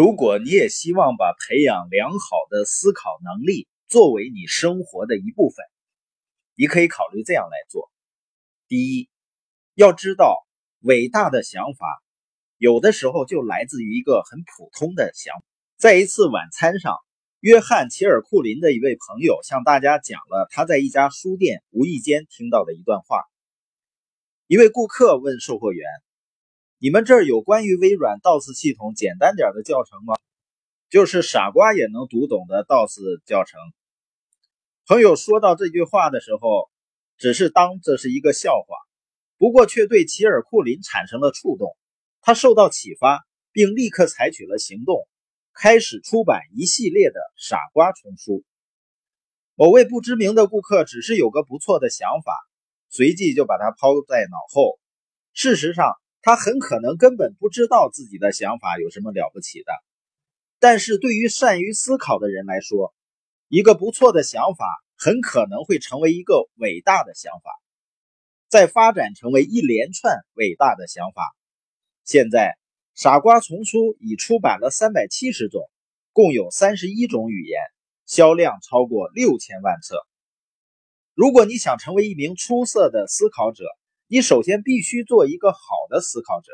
如果你也希望把培养良好的思考能力作为你生活的一部分，你可以考虑这样来做：第一，要知道伟大的想法有的时候就来自于一个很普通的想法。在一次晚餐上，约翰·齐尔库林的一位朋友向大家讲了他在一家书店无意间听到的一段话。一位顾客问售货员：“你们这儿有关于微软 DOS 系统简单点的教程吗？就是傻瓜也能读懂的 DOS 教程。”朋友说到这句话的时候，只是当这是一个笑话，不过却对齐尔库林产生了触动。他受到启发，并立刻采取了行动，开始出版一系列的傻瓜丛书。某位不知名的顾客只是有个不错的想法，随即就把它抛在脑后。事实上，他很可能根本不知道自己的想法有什么了不起的。但是对于善于思考的人来说，一个不错的想法很可能会成为一个伟大的想法，再发展成为一连串伟大的想法。现在，傻瓜丛书已出版了三百七十种，共有三十一种语言，销量超过六千万册。如果你想成为一名出色的思考者，你首先必须做一个好的思考者。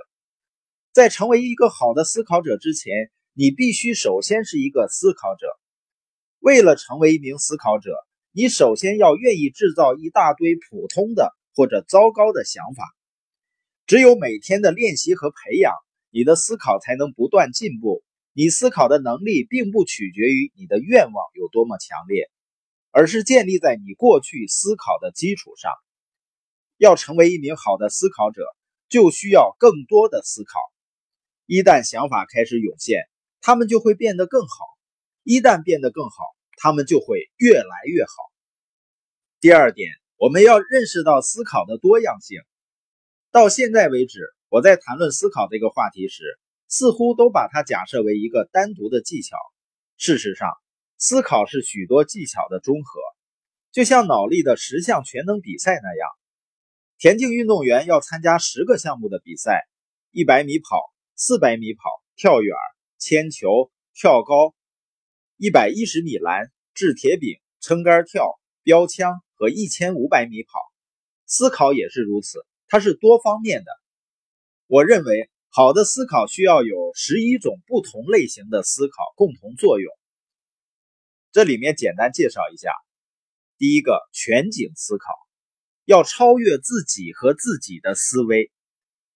在成为一个好的思考者之前，你必须首先是一个思考者。为了成为一名思考者，你首先要愿意制造一大堆普通的或者糟糕的想法。只有每天的练习和培养，你的思考才能不断进步。你思考的能力并不取决于你的愿望有多么强烈，而是建立在你过去思考的基础上。要成为一名好的思考者，就需要更多的思考。一旦想法开始涌现，他们就会变得更好。一旦变得更好，他们就会越来越好。第二点，我们要认识到思考的多样性。到现在为止，我在谈论思考这个话题时，似乎都把它假设为一个单独的技巧。事实上，思考是许多技巧的综合，就像脑力的十项全能比赛那样。田径运动员要参加十个项目的比赛：一百米跑、四百米跑、跳远、铅球、跳高。一百一十米栏、掷铁饼、撑杆跳、标枪和一千五百米跑，思考也是如此，它是多方面的。我认为，好的思考需要有十一种不同类型的思考共同作用。这里面简单介绍一下：第一个，全景思考，要超越自己和自己的思维，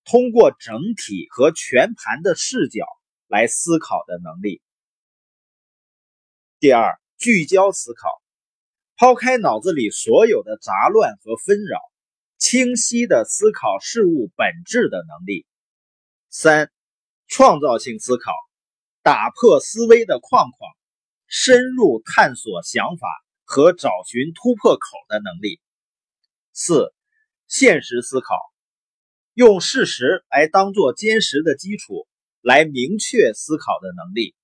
通过整体和全盘的视角来思考的能力。第二，聚焦思考，抛开脑子里所有的杂乱和纷扰，清晰的思考事物本质的能力。三，创造性思考，打破思维的框框，深入探索想法和找寻突破口的能力。四，现实思考，用事实来当做坚实的基础，来明确思考的能力。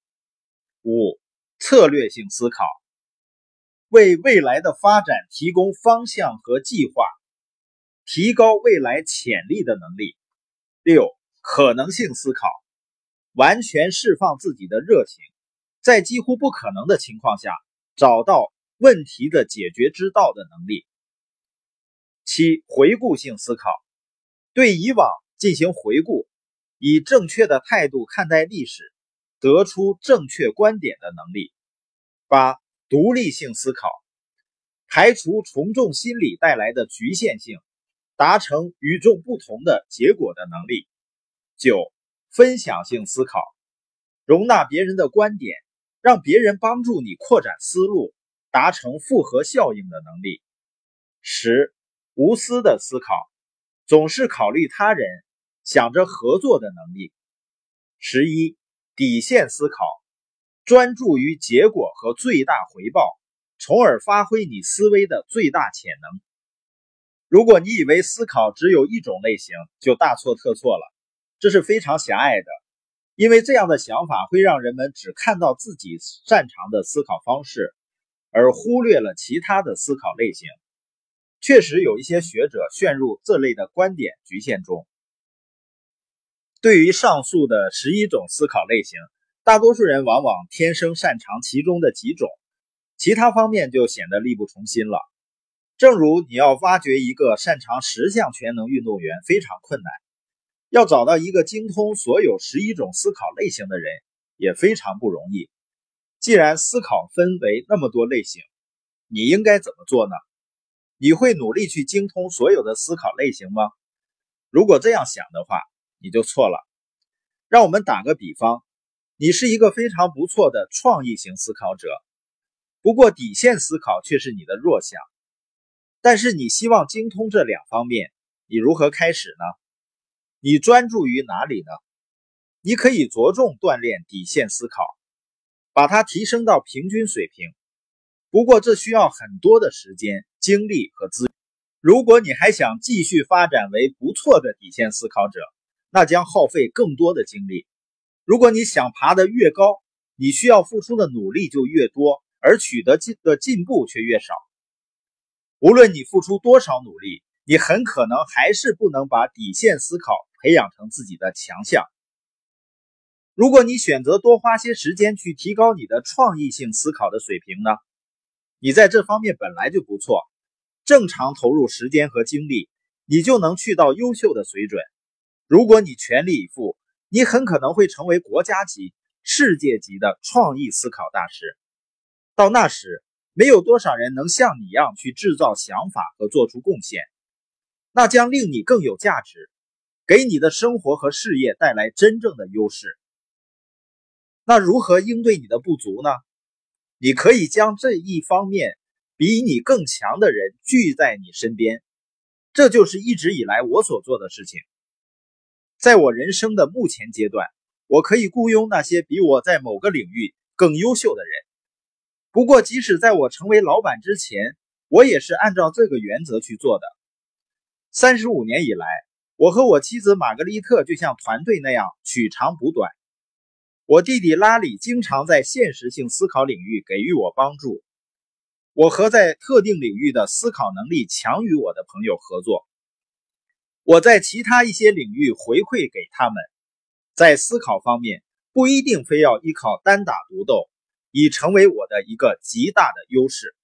五。策略性思考，为未来的发展提供方向和计划，提高未来潜力的能力。六、可能性思考，完全释放自己的热情，在几乎不可能的情况下找到问题的解决之道的能力。七、回顾性思考，对以往进行回顾，以正确的态度看待历史。得出正确观点的能力。八、独立性思考，排除从众心理带来的局限性，达成与众不同的结果的能力。九、分享性思考，容纳别人的观点，让别人帮助你扩展思路，达成复合效应的能力。十、无私的思考，总是考虑他人，想着合作的能力。十一。底线思考，专注于结果和最大回报，从而发挥你思维的最大潜能。如果你以为思考只有一种类型，就大错特错了。这是非常狭隘的，因为这样的想法会让人们只看到自己擅长的思考方式，而忽略了其他的思考类型。确实有一些学者陷入这类的观点局限中。对于上述的十一种思考类型，大多数人往往天生擅长其中的几种，其他方面就显得力不从心了。正如你要挖掘一个擅长十项全能运动员非常困难，要找到一个精通所有十一种思考类型的人也非常不容易。既然思考分为那么多类型，你应该怎么做呢？你会努力去精通所有的思考类型吗？如果这样想的话，你就错了。让我们打个比方，你是一个非常不错的创意型思考者，不过底线思考却是你的弱项。但是你希望精通这两方面，你如何开始呢？你专注于哪里呢？你可以着重锻炼底线思考，把它提升到平均水平。不过这需要很多的时间、精力和资。如果你还想继续发展为不错的底线思考者，那将耗费更多的精力。如果你想爬得越高，你需要付出的努力就越多，而取得进的进步却越少。无论你付出多少努力，你很可能还是不能把底线思考培养成自己的强项。如果你选择多花些时间去提高你的创意性思考的水平呢？你在这方面本来就不错，正常投入时间和精力，你就能去到优秀的水准。如果你全力以赴，你很可能会成为国家级、世界级的创意思考大师。到那时，没有多少人能像你一样去制造想法和做出贡献，那将令你更有价值，给你的生活和事业带来真正的优势。那如何应对你的不足呢？你可以将这一方面比你更强的人聚在你身边，这就是一直以来我所做的事情。在我人生的目前阶段，我可以雇佣那些比我在某个领域更优秀的人。不过，即使在我成为老板之前，我也是按照这个原则去做的。三十五年以来，我和我妻子玛格丽特就像团队那样取长补短。我弟弟拉里经常在现实性思考领域给予我帮助，我和在特定领域的思考能力强于我的朋友合作。我在其他一些领域回馈给他们。在思考方面，不一定非要依靠单打独斗。已成为我的一个极大的优势。